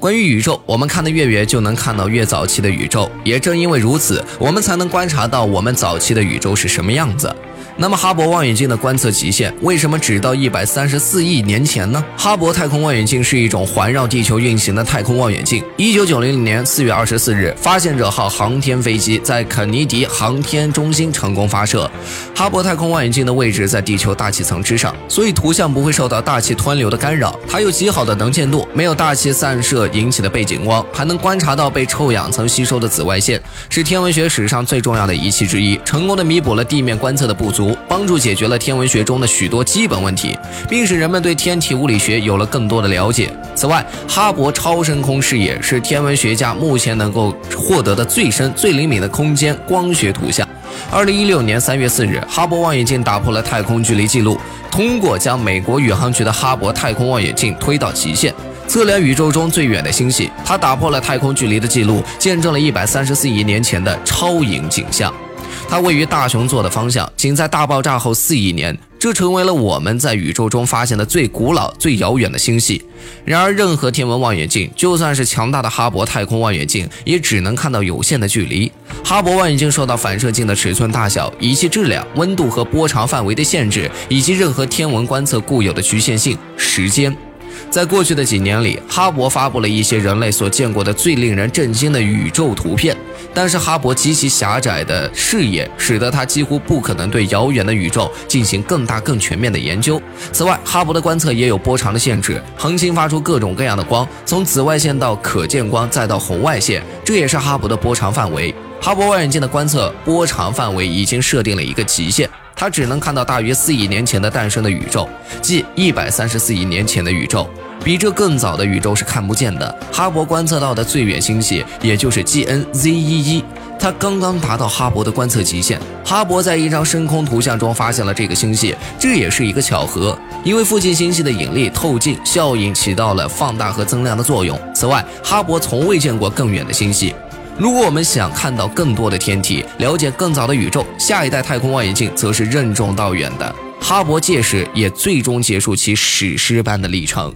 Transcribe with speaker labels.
Speaker 1: 关于宇宙，我们看得越远，就能看到越早期的宇宙。也正因为如此，我们才能观察到我们早期的宇宙是什么样子。那么哈勃望远镜的观测极限为什么只到一百三十四亿年前呢？哈勃太空望远镜是一种环绕地球运行的太空望远镜。一九九零年四月二十四日，发现者号航天飞机在肯尼迪航天中心成功发射。哈勃太空望远镜的位置在地球大气层之上，所以图像不会受到大气湍流的干扰。它有极好的能见度，没有大气散射引起的背景光，还能观察到被臭氧层吸收的紫外线，是天文学史上最重要的仪器之一，成功的弥补了地面观测的不不足。帮助解决了天文学中的许多基本问题，并使人们对天体物理学有了更多的了解。此外，哈勃超深空视野是天文学家目前能够获得的最深、最灵敏的空间光学图像。二零一六年三月四日，哈勃望远镜打破了太空距离记录，通过将美国宇航局的哈勃太空望远镜推到极限，测量宇宙中最远的星系。它打破了太空距离的记录，见证了一百三十四亿年前的超影景象。它位于大熊座的方向，仅在大爆炸后四亿年，这成为了我们在宇宙中发现的最古老、最遥远的星系。然而，任何天文望远镜，就算是强大的哈勃太空望远镜，也只能看到有限的距离。哈勃望远镜受到反射镜的尺寸大小、仪器质量、温度和波长范围的限制，以及任何天文观测固有的局限性——时间。在过去的几年里，哈勃发布了一些人类所见过的最令人震惊的宇宙图片。但是哈勃极其狭窄的视野，使得它几乎不可能对遥远的宇宙进行更大、更全面的研究。此外，哈勃的观测也有波长的限制，恒星发出各种各样的光，从紫外线到可见光，再到红外线，这也是哈勃的波长范围。哈勃望远镜的观测波长范围已经设定了一个极限。它只能看到大约四亿年前的诞生的宇宙，即一百三十四亿年前的宇宙。比这更早的宇宙是看不见的。哈勃观测到的最远星系，也就是 GNZ11，它刚刚达到哈勃的观测极限。哈勃在一张深空图像中发现了这个星系，这也是一个巧合，因为附近星系的引力透镜效应起到了放大和增量的作用。此外，哈勃从未见过更远的星系。如果我们想看到更多的天体，了解更早的宇宙，下一代太空望远镜则是任重道远的。哈勃届时也最终结束其史诗般的历程。